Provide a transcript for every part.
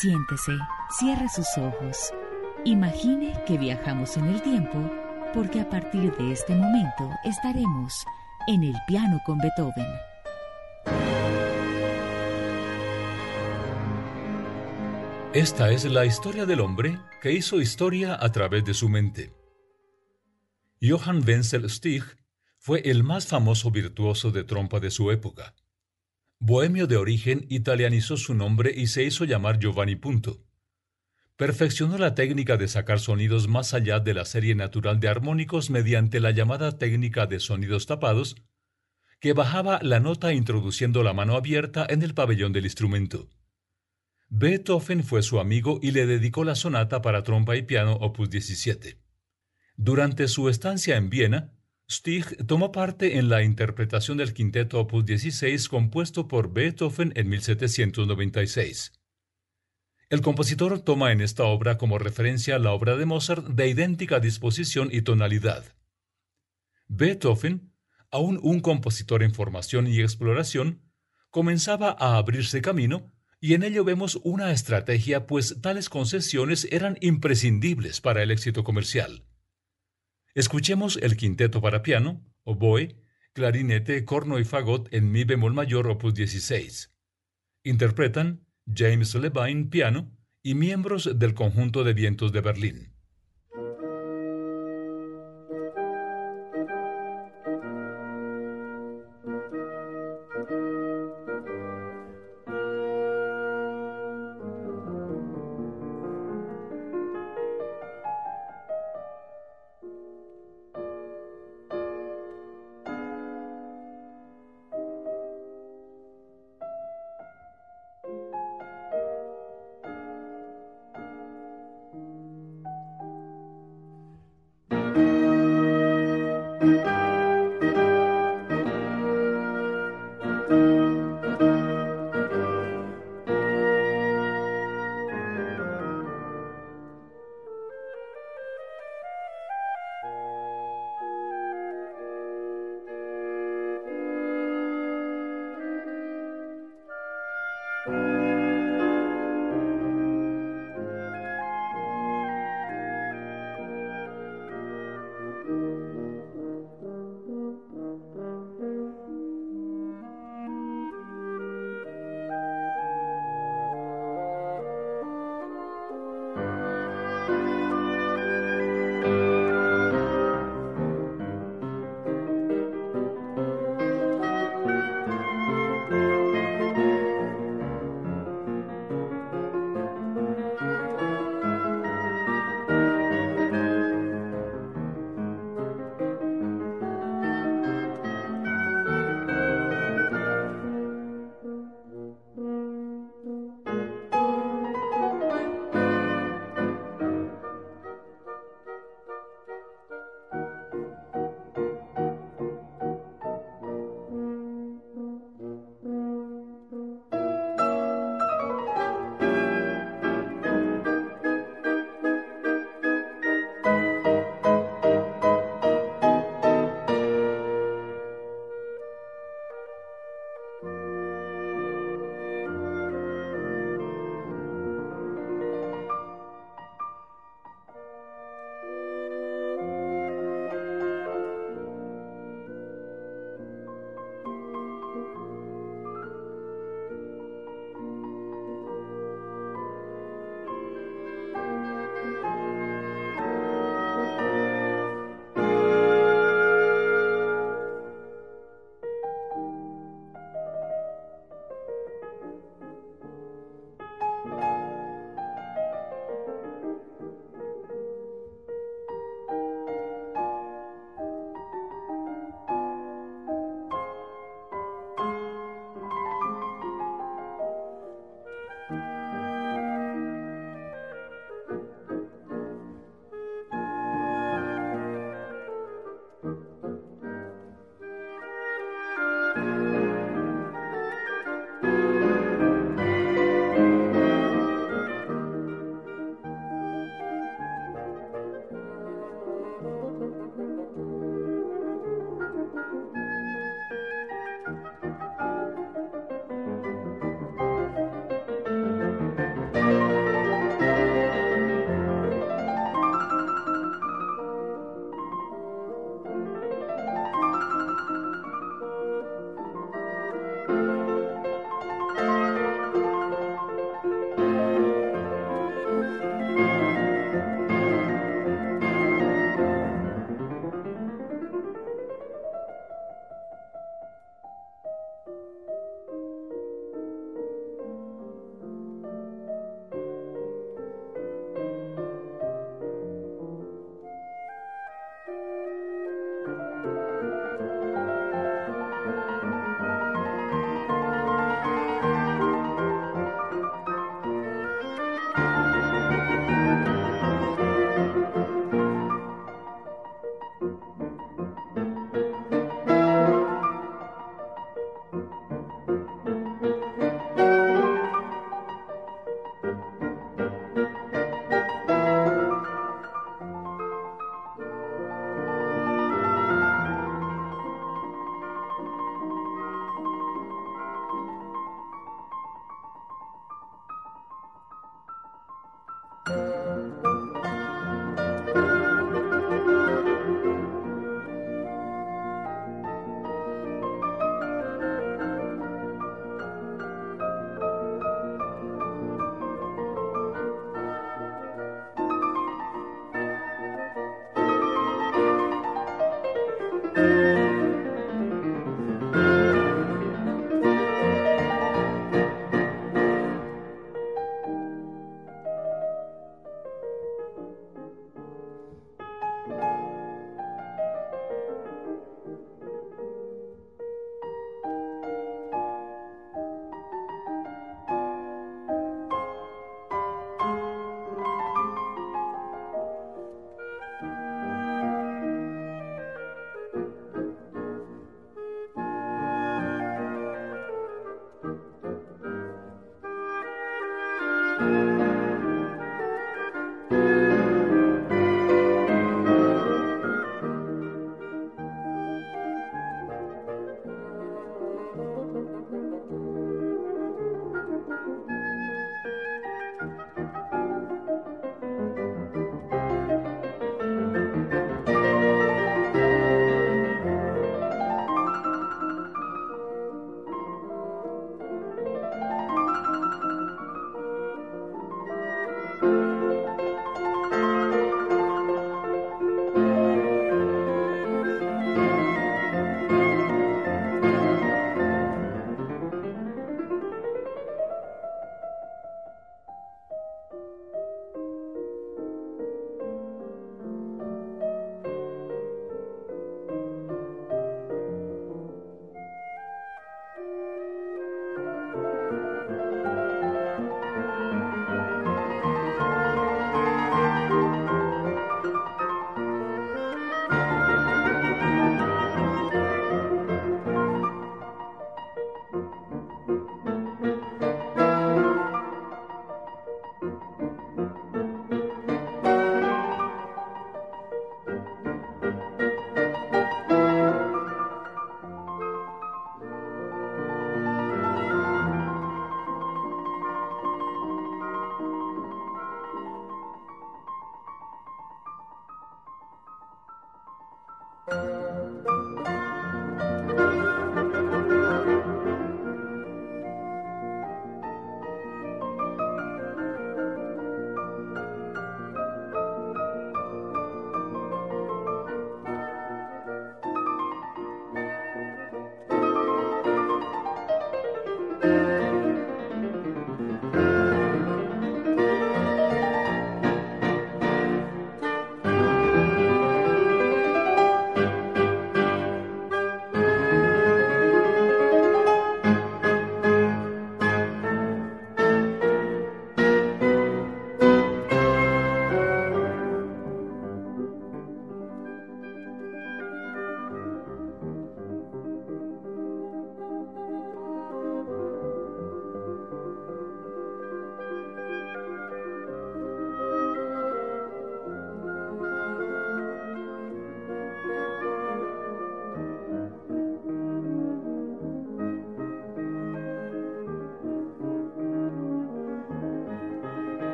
Siéntese, cierre sus ojos. Imagine que viajamos en el tiempo porque a partir de este momento estaremos en el piano con Beethoven. Esta es la historia del hombre que hizo historia a través de su mente. Johann Wenzel Stich fue el más famoso virtuoso de trompa de su época. Bohemio de origen, italianizó su nombre y se hizo llamar Giovanni Punto. Perfeccionó la técnica de sacar sonidos más allá de la serie natural de armónicos mediante la llamada técnica de sonidos tapados, que bajaba la nota introduciendo la mano abierta en el pabellón del instrumento. Beethoven fue su amigo y le dedicó la sonata para trompa y piano opus 17. Durante su estancia en Viena, Stich tomó parte en la interpretación del quinteto opus 16 compuesto por Beethoven en 1796. El compositor toma en esta obra como referencia la obra de Mozart de idéntica disposición y tonalidad. Beethoven, aún un compositor en formación y exploración, comenzaba a abrirse camino y en ello vemos una estrategia, pues tales concesiones eran imprescindibles para el éxito comercial. Escuchemos el quinteto para piano, oboe, clarinete, corno y fagot en mi bemol mayor opus 16. Interpretan James Levine piano y miembros del conjunto de vientos de Berlín.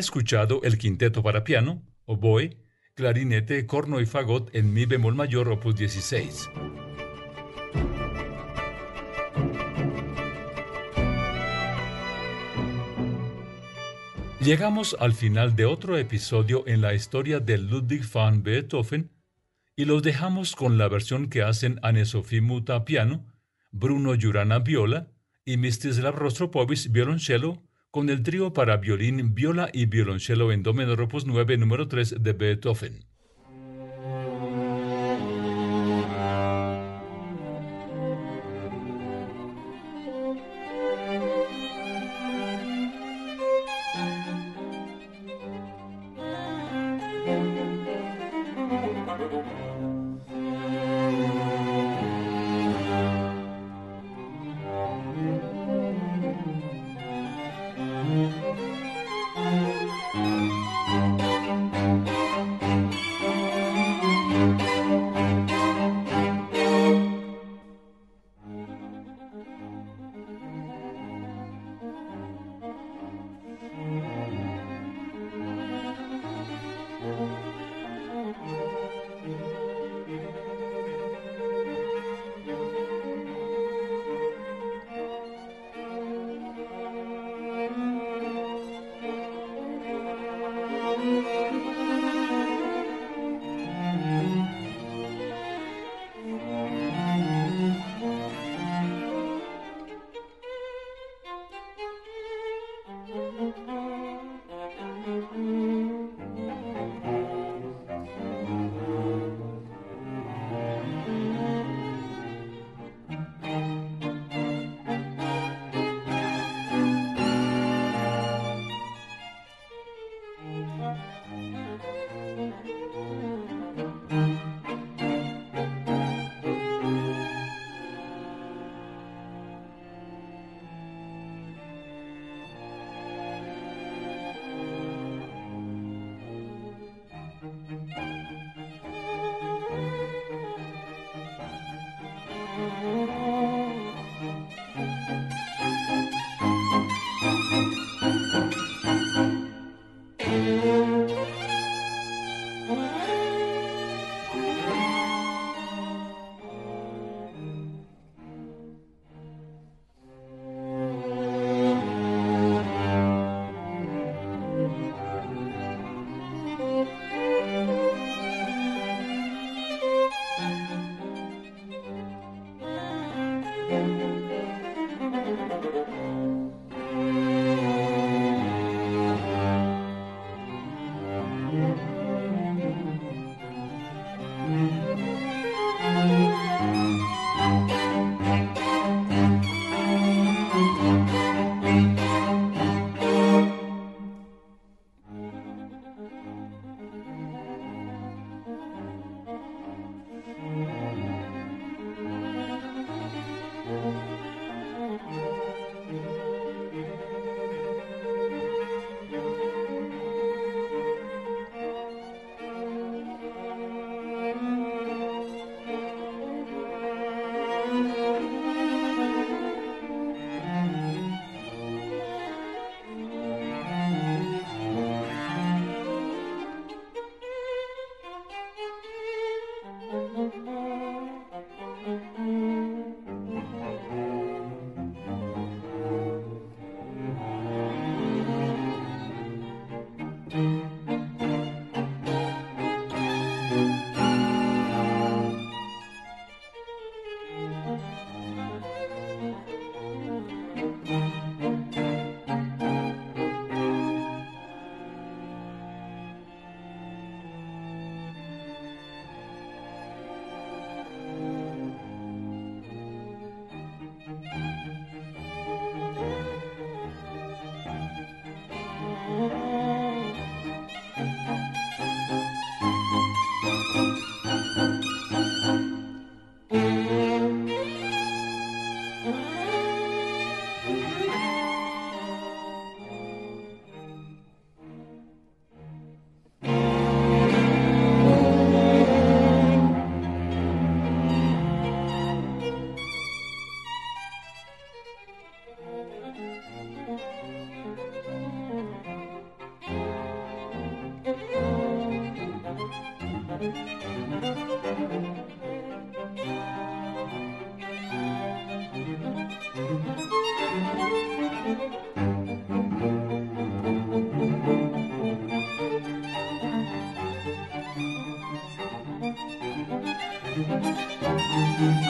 Escuchado el quinteto para piano, oboe, clarinete, corno y fagot en mi bemol mayor opus 16. Llegamos al final de otro episodio en la historia de Ludwig van Beethoven y los dejamos con la versión que hacen Anne-Sophie Muta piano, Bruno Jurana viola y Mstislav Rostropovich violonchelo con el trío para violín, viola y violonchelo en do menor opus 9 número 3 de Beethoven. Müzik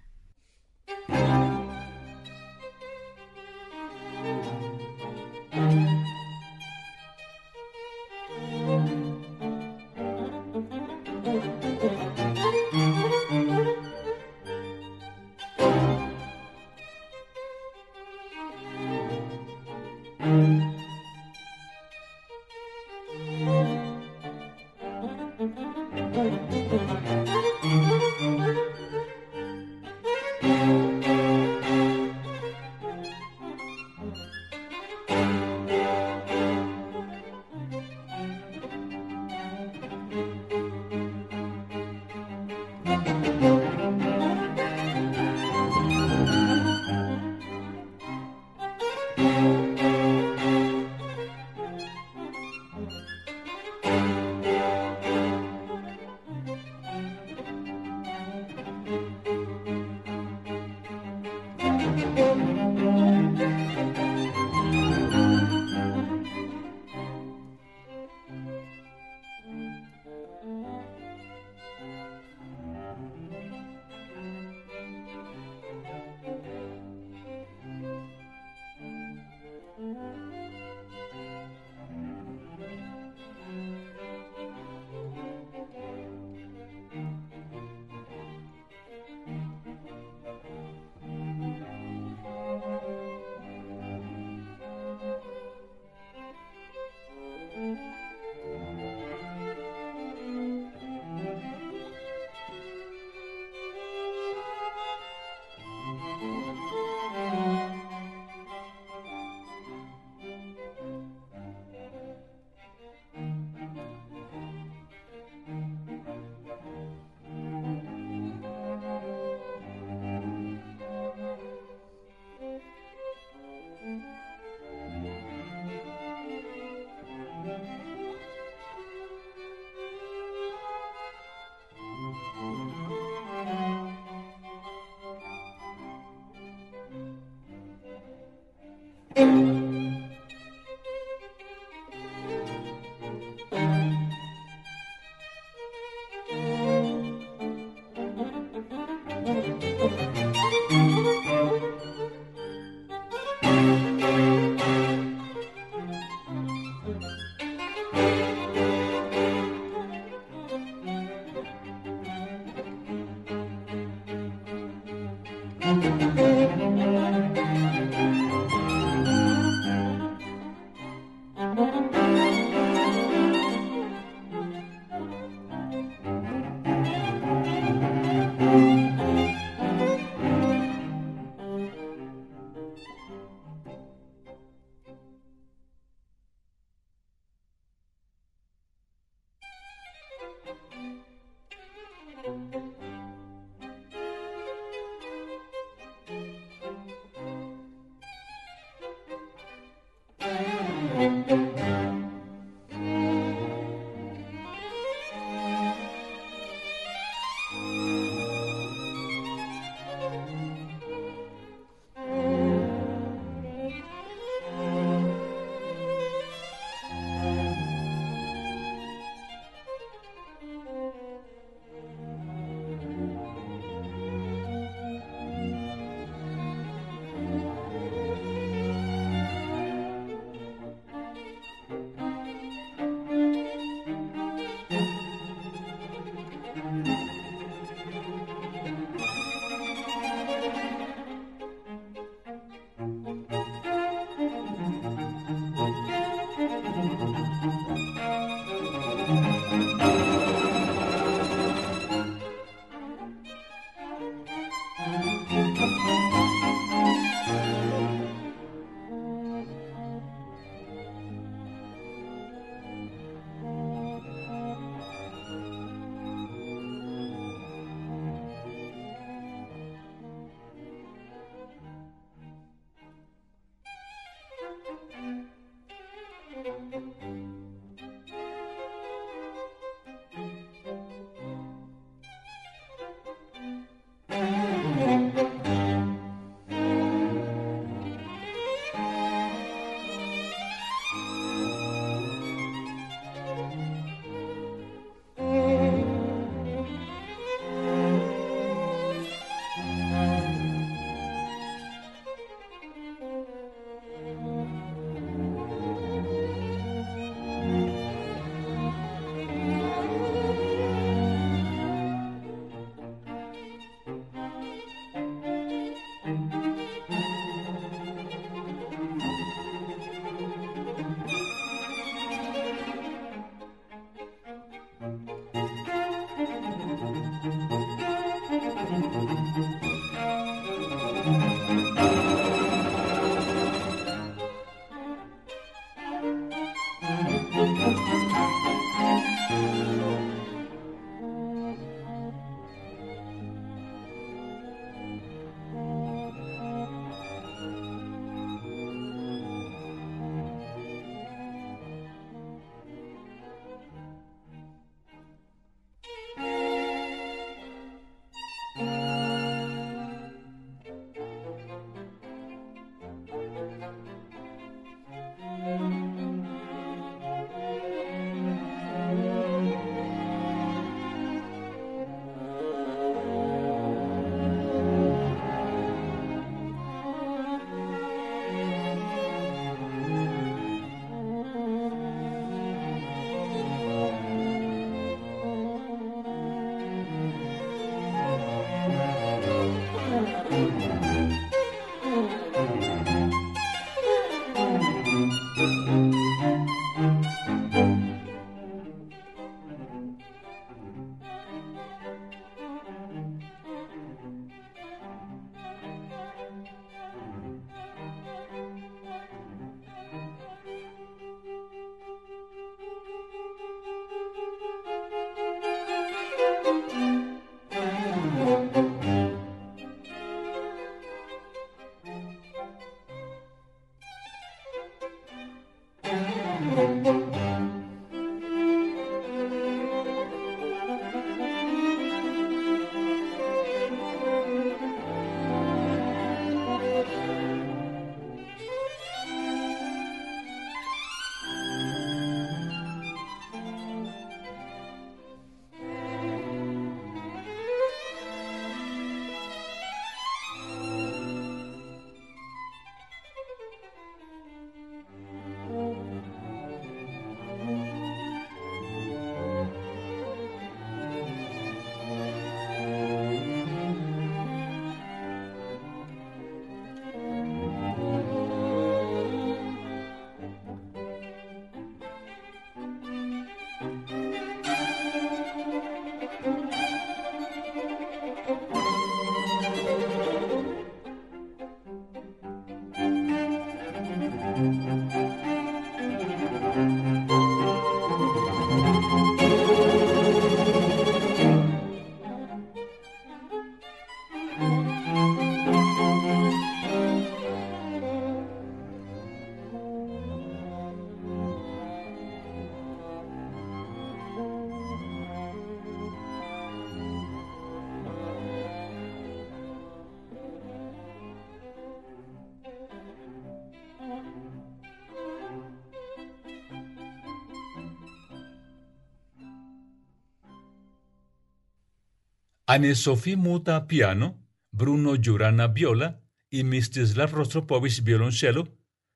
Anne-Sophie Muta piano, Bruno Jurana viola y Mstislav Rostropovich violonchelo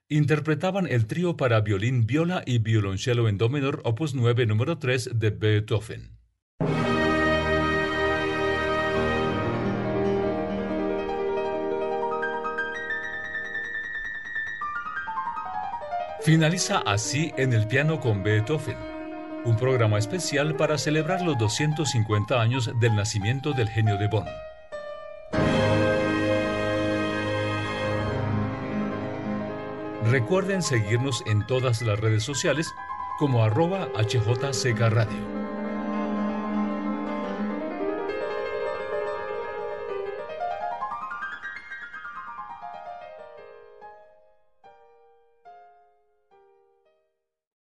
interpretaban el trío para violín, viola y violonchelo en do menor opus 9 número 3 de Beethoven. Finaliza así en el piano con Beethoven un programa especial para celebrar los 250 años del nacimiento del genio de Bonn. Recuerden seguirnos en todas las redes sociales como arroba HJCK Radio.